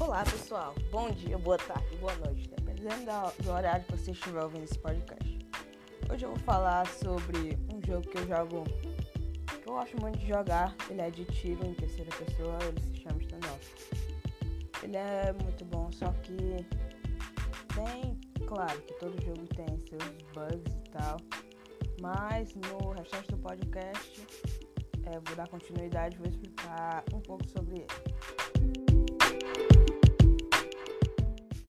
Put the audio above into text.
Olá pessoal, bom dia, boa tarde, boa noite, dependendo do horário que você estiver ouvindo esse podcast. Hoje eu vou falar sobre um jogo que eu jogo, que eu gosto muito de jogar. Ele é de tiro em terceira pessoa, ele se chama Standoff. Ele é muito bom, só que tem, claro, que todo jogo tem seus bugs e tal, mas no restante do podcast é, vou dar continuidade, vou explicar um pouco sobre ele.